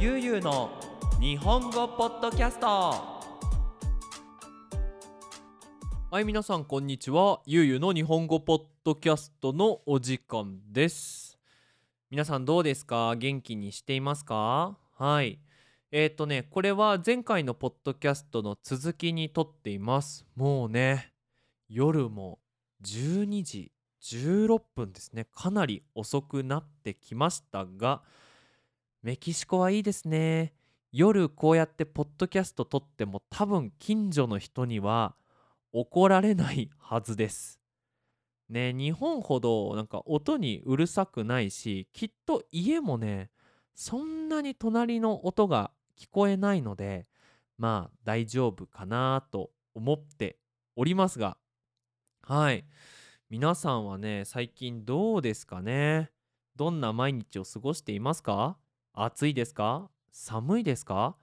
ゆうゆうの日本語ポッドキャスト。はい皆さんこんにちは。ゆうゆうの日本語ポッドキャストのお時間です。皆さんどうですか？元気にしていますか？はい。えー、とねこれは前回のポッドキャストの続きにとっています。もうね夜も12時16分ですね。かなり遅くなってきましたがメキシコはいいですね。夜こうやってポッドキャスト撮っても多分近所の人には怒られないはずです。ね日本ほどなんか音にうるさくないしきっと家もねそんなに隣の音が聞こえないのでまあ大丈夫かなと思っておりますが。はい。皆さんはね最近どうですかね？どんな毎日を過ごしていますか？暑いですか？寒いですか？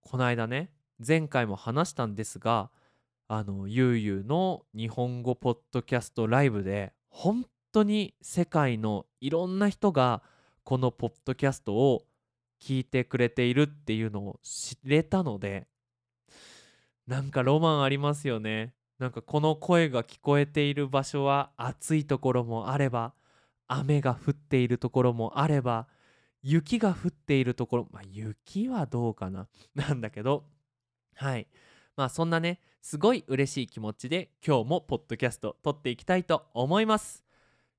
この間ね前回も話したんですがあのゆうゆうの日本語ポッドキャストライブで本当に世界のいろんな人がこのポッドキャストを聞いてくれているっていうのを知れたのでなんかロマンありますよね。なんかこの声が聞こえている場所は暑いところもあれば雨が降っているところもあれば雪が降っているところ。まあ雪はどうかな？なんだけど。はい。まあそんなねすごい嬉しい気持ちで今日もポッドキャスト撮っていきたいと思います。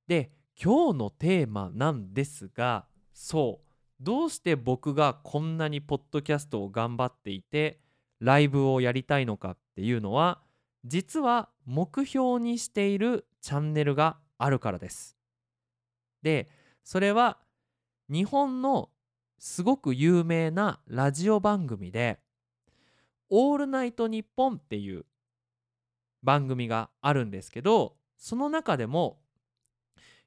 で今日のテーマなんですがそう。どうして僕がこんなにポッドキャストを頑張っていてライブをやりたいのかっていうのは実は目標にしているチャンネルがあるからです。でそれは日本のすごく有名なラジオ番組で「オールナイトニッポン」っていう番組があるんですけどその中でも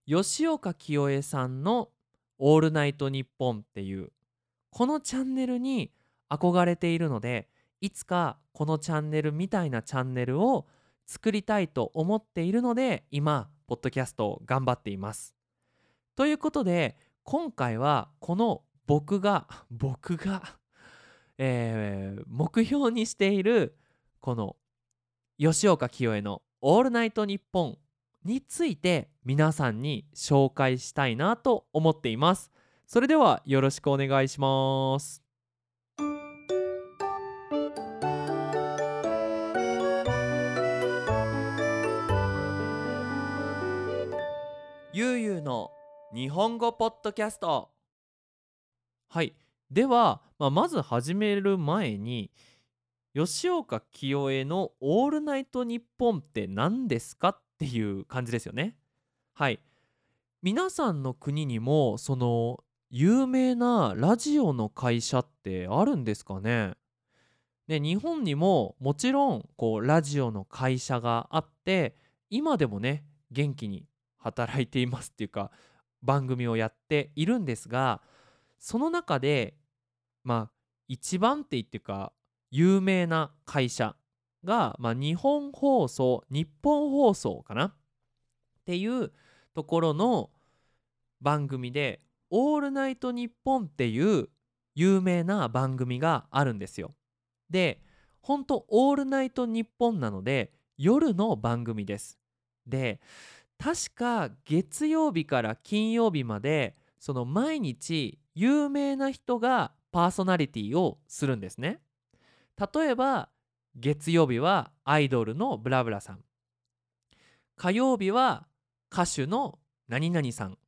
吉岡清江さんの「オールナイトニッポン」っていうこのチャンネルに憧れているのでいつかこのチャンネルみたいなチャンネルを作りたいと思っているので今ポッドキャストを頑張っています。ということで今回はこの僕が 僕が、えー、目標にしているこの吉岡清江の「オールナイトニッポン」について皆さんに紹介したいなと思っています。それではよろしくお願いします。ゆうゆうの日本語ポッドキャスト。はい。では、まあ、まず始める前に吉岡清江の「オールナイトニッポン」って何ですかっていう感じですよね。はい。皆さんの国にもその有名なラジオの会社ってあるんですかね？で日本にももちろんこうラジオの会社があって今でもね元気に働いていますっていうか番組をやっているんですがその中でまあ一番って言ってか有名な会社が、まあ、日本放送日本放送かな？っていうところの番組で「オールナイトニッポン」っていう有名な番組があるんですよ。で本当オールナイトニッポンなので夜の番組です。で確か月曜日から金曜日までその毎日有名な人がパーソナリティをするんですね。例えば月曜日はアイドルのブラブラさん。火曜日は歌手の何々さん。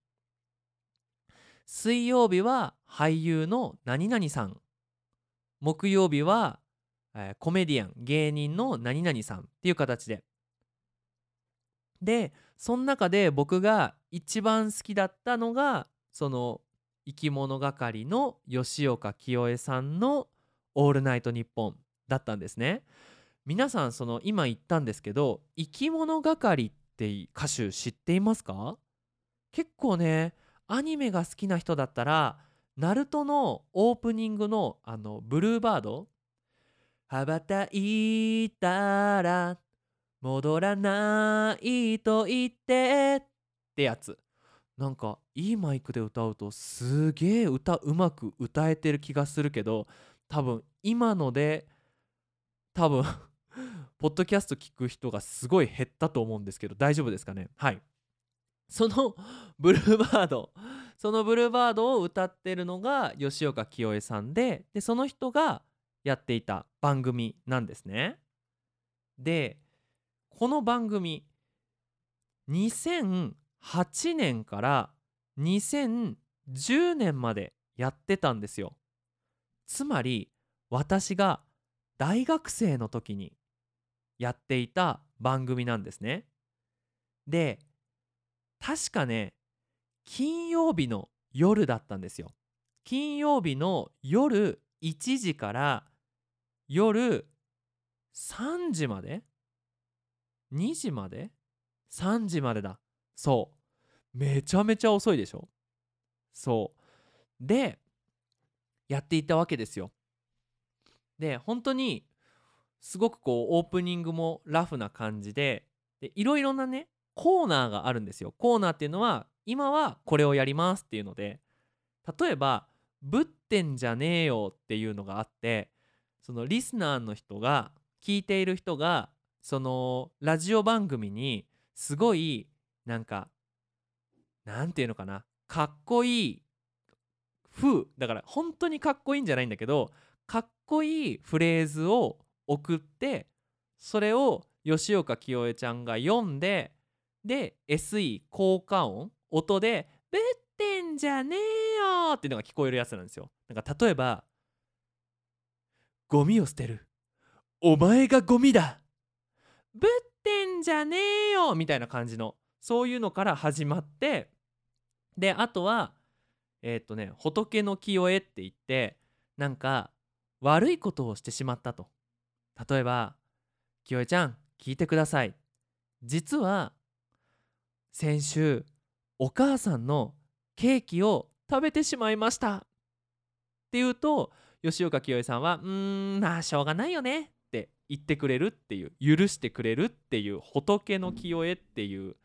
水曜日は俳優の何々さん。木曜日は、えー、コメディアン芸人の何々さんっていう形で。でその中で僕が一番好きだったのがその生き物係の吉岡清江さんの「オールナイトニッポン」だったんですね。皆さんその今言ったんですけど生き物係って歌手知っていますか？結構ねアニメが好きな人だったらナルトのオープニングのあのブルーバード？羽ばたいたら戻らないと言ってってやつ。なんかいいマイクで歌うとすげえ歌うまく歌えてる気がするけど多分今ので多分 ポッドキャスト聞く人がすごい減ったと思うんですけど大丈夫ですかね？はい。その ブルーバードそのブルーバードを歌ってるのが吉岡清江さんででその人がやっていた番組なんですね。でこの番組2008年から2010年までやってたんですよ。つまり私が大学生の時にやっていた番組なんですね。で確かね金曜日の夜だったんですよ。金曜日の夜1時から夜3時まで2時まで？3時までだ。そう。めちゃめちゃ遅いでしょ？そう。でやっていたわけですよ。で本当にすごくこうオープニングもラフな感じででいろいろなねコーナーがあるんですよ。コーナーっていうのは今はこれをやりますっていうので例えば「ぶってんじゃねえよ」っていうのがあってそのリスナーの人が聞いている人がそのラジオ番組にすごいなんかなんていうのかなかっこいい風だから本当にかっこいいんじゃないんだけどかっこいいフレーズを送ってそれを吉岡清江ちゃんが読んでで SE 効果音音で「ぶってんじゃねえよ」っていうのが聞こえるやつなんですよ。なんか例えば「ゴミを捨てるお前がゴミだぶってんじゃねえよ」みたいな感じのそういうのから始まってであとはえっ、とね仏の清江って言ってなんか悪いことをしてしまったと。例えば「清江ちゃん聞いてください実は先週お母さんのケーキを食べてしまいました」って言うと吉岡清江さんは「うーんまあしょうがないよね」言ってくれるっていう許してくれるっていう仏の清江っていう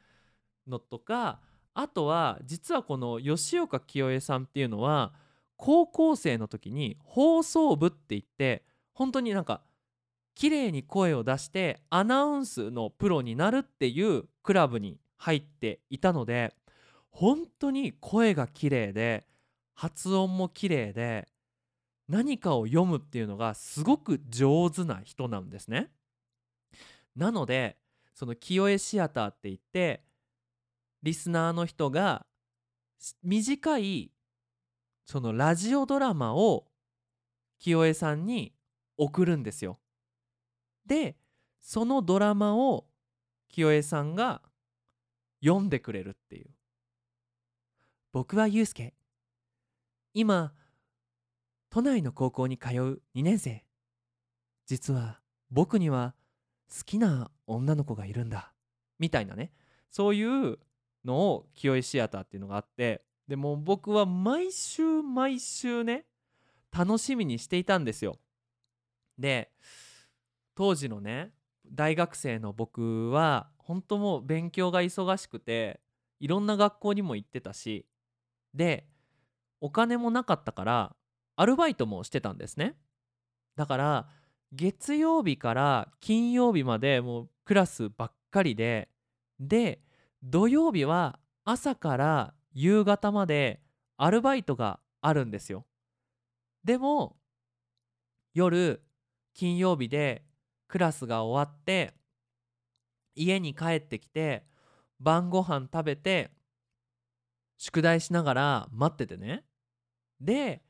のとかあとは実はこの吉岡清江さんっていうのは高校生の時に放送部って言って本当になんか綺麗に声を出してアナウンスのプロになるっていうクラブに入っていたので本当に声が綺麗で発音も綺麗で何かを読むっていうのがすごく上手な人なんですね。なのでその清江シアターって言ってリスナーの人が短いそのラジオドラマを清江さんに送るんですよ。でそのドラマを清江さんが読んでくれるっていう。僕はゆうすけ。今都内の高校に通う2年生。実は僕には好きな女の子がいるんだ。みたいなねそういうのを清江シアターっていうのがあってでも僕は毎週毎週ね楽しみにしていたんですよ。で当時のね大学生の僕は本当もう勉強が忙しくていろんな学校にも行ってたしでお金もなかったからアルバイトもしてたんですね。だから月曜日から金曜日までもうクラスばっかりでで土曜日は朝から夕方までアルバイトがあるんですよ。でも夜金曜日でクラスが終わって家に帰ってきて晩ご飯食べて宿題しながら待っててね。で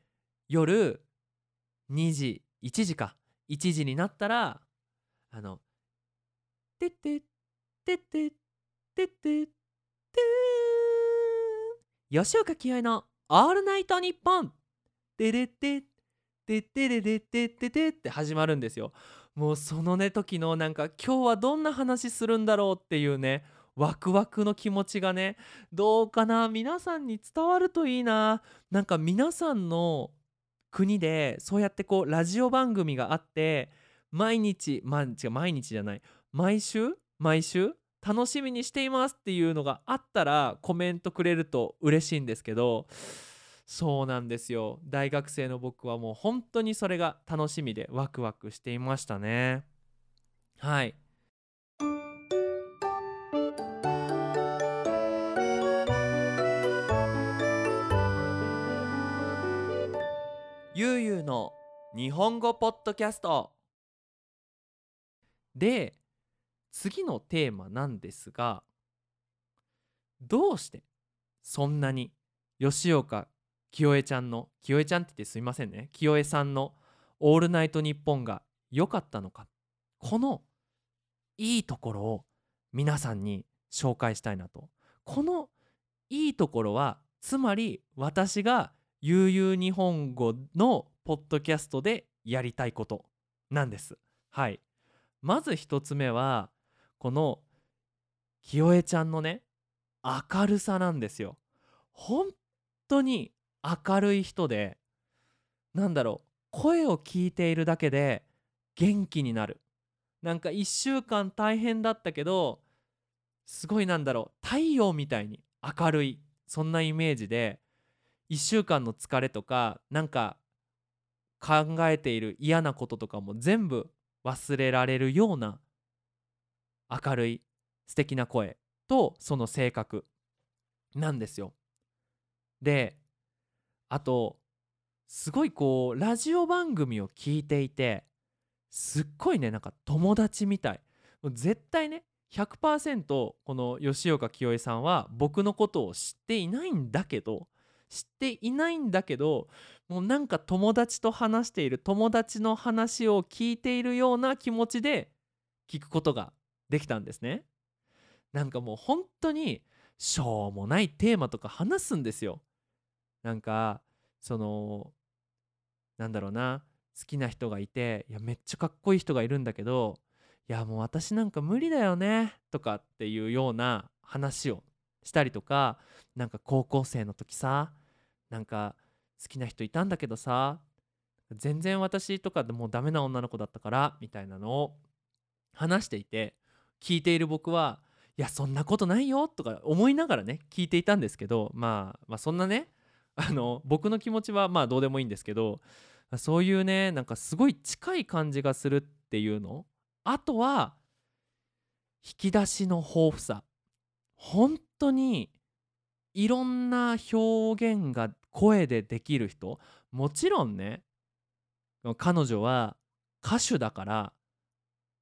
夜2時1時か。1時になったらあの「てってってってってってって吉岡清江の「オールナイトニッポン」てれっててってれれってててって始まるんですよ。もうそのね時のなんか今日はどんな話するんだろうっていうねワクワクの気持ちがねどうかな。皆さんに伝わるといいな。なんか皆さんの国でそうやってこうラジオ番組があって毎日まあ違う毎日じゃない。毎週？毎週？楽しみにしていますっていうのがあったらコメントくれると嬉しいんですけどそうなんですよ。大学生の僕はもう本当にそれが楽しみでワクワクしていましたね。はい。ゆうゆうの日本語ポッドキャスト。で次のテーマなんですがどうしてそんなに吉岡清江ちゃんの清江ちゃんって言ってすいませんね。清江さんの「オールナイトニッポン」が良かったのか。このいいところを皆さんに紹介したいなと。このいいところはつまり私が悠々日本語のポッドキャストでやりたいことなんです。はい。まず一つ目はこの清江ちゃんのね明るさなんですよ。本当に明るい人でなんだろう声を聞いているだけで元気になる。なんか1週間大変だったけどすごいなんだろう太陽みたいに明るいそんなイメージで1週間の疲れとかなんか考えている嫌なこととかも全部忘れられるような明るい素敵な声とその性格なんですよ。であとすごいこうラジオ番組を聞いていてすっごいねなんか友達みたい絶対ね100%この吉岡清江さんは僕のことを知っていないんだけど知っていないんだけどもうなんか友達と話している友達の話を聞いているような気持ちで聞くことができたんですね。なんかもう本当にしょうもないテーマとか話すんですよ。なんかそのなんだろうな好きな人がいていやめっちゃかっこいい人がいるんだけどいやもう私なんか無理だよねとかっていうような話をしたりとかなんか高校生の時さなんか好きな人いたんだけどさ全然私とかでもうダメな女の子だったからみたいなのを話していて聞いている僕はいやそんなことないよとか思いながらね聞いていたんですけど、まあ、まあそんなねあの僕の気持ちはまあどうでもいいんですけどそういうねなんかすごい近い感じがするっていうの。あとは引き出しの豊富さ。本当にいろんな表現が声でできる人もちろんね彼女は歌手だから、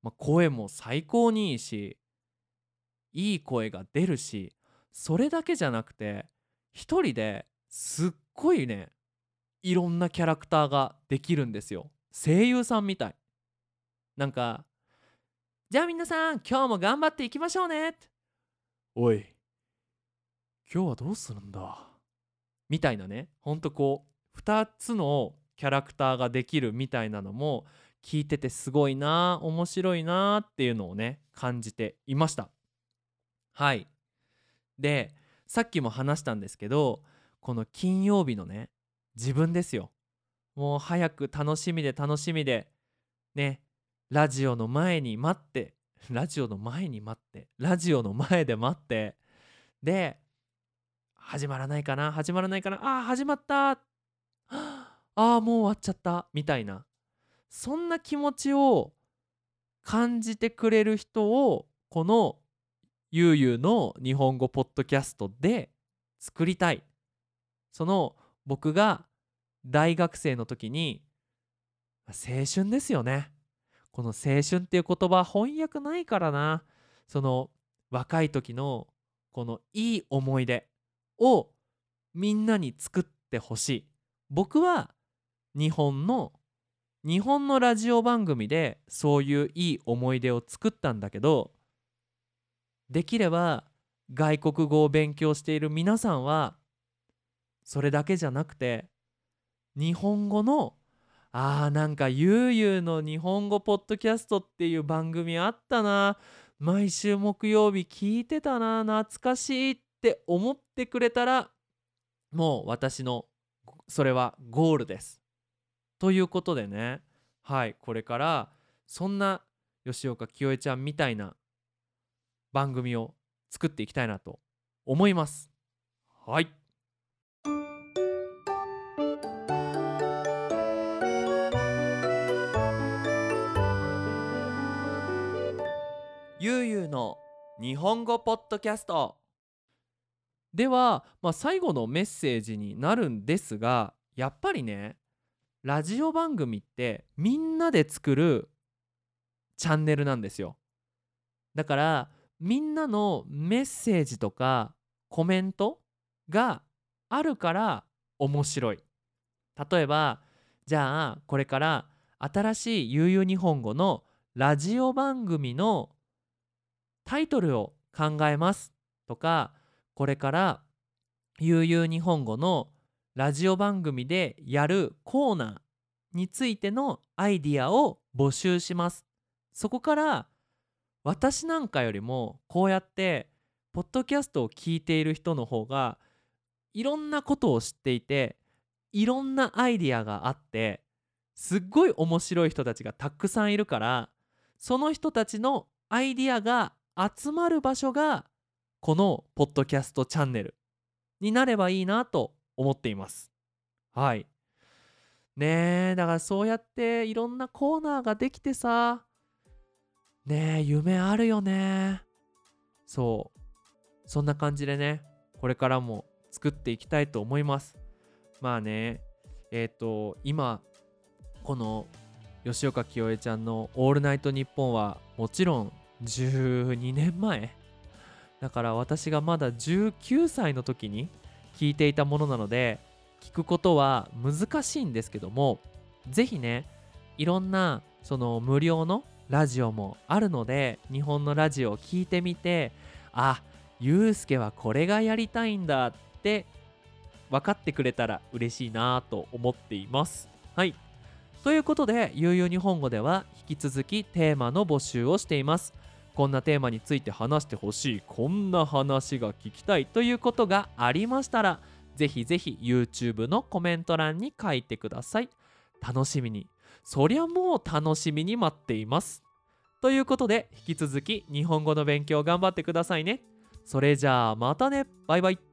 まあ、声も最高にいいしいい声が出るしそれだけじゃなくて一人ですっごいねいろんなキャラクターができるんですよ。声優さんみたい。なんかじゃあ皆さん今日も頑張っていきましょうねおい。今日はどうするんだ？みたいなね。ほんとこう2つのキャラクターができるみたいなのも聞いててすごいな面白いなっていうのをね感じていました。はい。でさっきも話したんですけどこの金曜日のね自分ですよ。もう早く楽しみで楽しみでねラジオの前に待ってラジオの前に待ってラジオの前で待ってで始まらないかな始まらないかなあー始まった。ああもう終わっちゃった。みたいな。そんな気持ちを感じてくれる人をこのゆうゆうの日本語ポッドキャストで作りたい。その僕が大学生の時に青春ですよね。この青春っていう言葉翻訳ないからな。その若い時のこのいい思い出。をみんなに作ってほしい。僕は日本の日本のラジオ番組でそういういい思い出を作ったんだけどできれば外国語を勉強している皆さんはそれだけじゃなくて日本語のあーなんかゆうゆうの日本語ポッドキャストっていう番組あったな。毎週木曜日聞いてたな。懐かしいっって思ってくれたらもう私のそれはゴールです。ということでね。はいこれからそんな吉岡清江ちゃんみたいな番組を作っていきたいなと思います。はい。ゆうゆうの日本語ポッドキャスト。では、まあ、最後のメッセージになるんですがやっぱりねラジオ番組ってみんなで作るチャンネルなんですよ。だからみんなのメッセージとかコメントがあるから面白い。例えばじゃあこれから新しい悠々日本語のラジオ番組のタイトルを考えますとかこれから悠々日本語のラジオ番組でやるコーナーについてのアイディアを募集します。そこから私なんかよりもこうやってポッドキャストを聞いている人の方がいろんなことを知っていていろんなアイディアがあってすっごい面白い人たちがたくさんいるからその人たちのアイディアが集まる場所がこのポッドキャストチャンネルになればいいなと思っています。はい。ねえだからそうやっていろんなコーナーができてさねえ夢あるよね。そう。そんな感じでねこれからも作っていきたいと思います。まあねえっ、ー、と今この吉岡清江ちゃんの「オールナイトニッポン」はもちろん12年前だから私がまだ19歳の時に聞いていたものなので聞くことは難しいんですけども是非ねいろんなその無料のラジオもあるので日本のラジオを聞いてみてあゆうすけはこれがやりたいんだって分かってくれたら嬉しいなと思っています。はい。ということでゆうゆう日本語では引き続きテーマの募集をしています。こんなテーマについて話してほしい。こんな話が聞きたいということがありましたらぜひぜひ YouTube のコメント欄に書いてください。楽しみに。そりゃもう楽しみに待っています。ということで引き続き日本語の勉強頑張ってくださいね。それじゃあまたね。バイバイ。